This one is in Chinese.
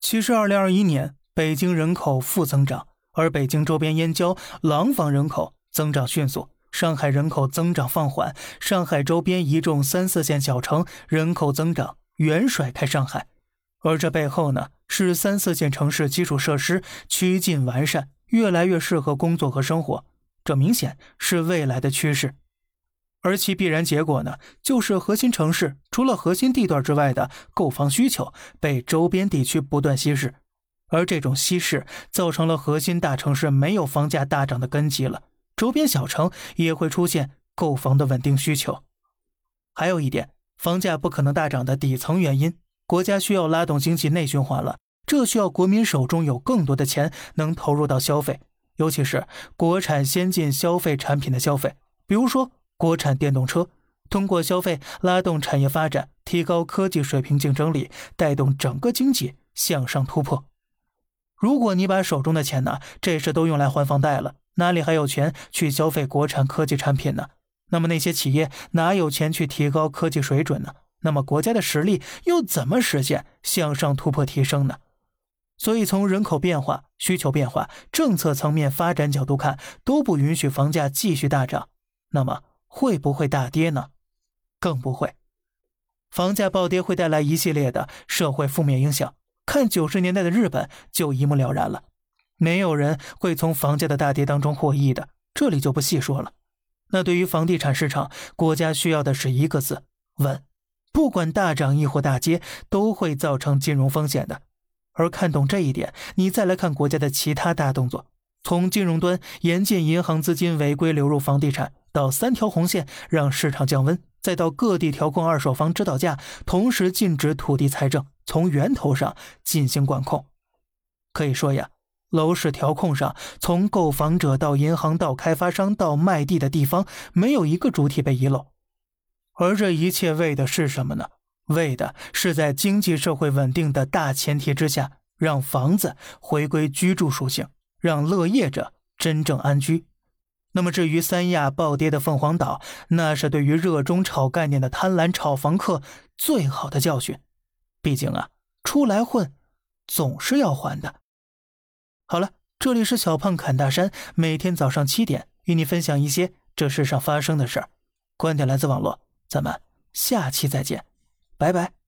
其实，二零二一年北京人口负增长，而北京周边燕郊、廊坊人口增长迅速，上海人口增长放缓，上海周边一众三四线小城人口增长远甩开上海。而这背后呢，是三四线城市基础设施趋近完善，越来越适合工作和生活，这明显是未来的趋势。而其必然结果呢，就是核心城市除了核心地段之外的购房需求被周边地区不断稀释，而这种稀释造成了核心大城市没有房价大涨的根基了，周边小城也会出现购房的稳定需求。还有一点，房价不可能大涨的底层原因，国家需要拉动经济内循环了，这需要国民手中有更多的钱能投入到消费，尤其是国产先进消费产品的消费，比如说。国产电动车通过消费拉动产业发展，提高科技水平竞争力，带动整个经济向上突破。如果你把手中的钱呢，这时都用来还房贷了，哪里还有钱去消费国产科技产品呢？那么那些企业哪有钱去提高科技水准呢？那么国家的实力又怎么实现向上突破提升呢？所以从人口变化、需求变化、政策层面发展角度看，都不允许房价继续大涨。那么。会不会大跌呢？更不会。房价暴跌会带来一系列的社会负面影响，看九十年代的日本就一目了然了。没有人会从房价的大跌当中获益的，这里就不细说了。那对于房地产市场，国家需要的是一个字：稳。不管大涨亦或大跌，都会造成金融风险的。而看懂这一点，你再来看国家的其他大动作，从金融端严禁银行资金违规流入房地产。到三条红线让市场降温，再到各地调控二手房指导价，同时禁止土地财政，从源头上进行管控。可以说呀，楼市调控上，从购房者到银行到开发商到卖地的地方，没有一个主体被遗漏。而这一切为的是什么呢？为的是在经济社会稳定的大前提之下，让房子回归居住属性，让乐业者真正安居。那么，至于三亚暴跌的凤凰岛，那是对于热衷炒概念的贪婪炒房客最好的教训。毕竟啊，出来混，总是要还的。好了，这里是小胖侃大山，每天早上七点与你分享一些这世上发生的事儿。观点来自网络，咱们下期再见，拜拜。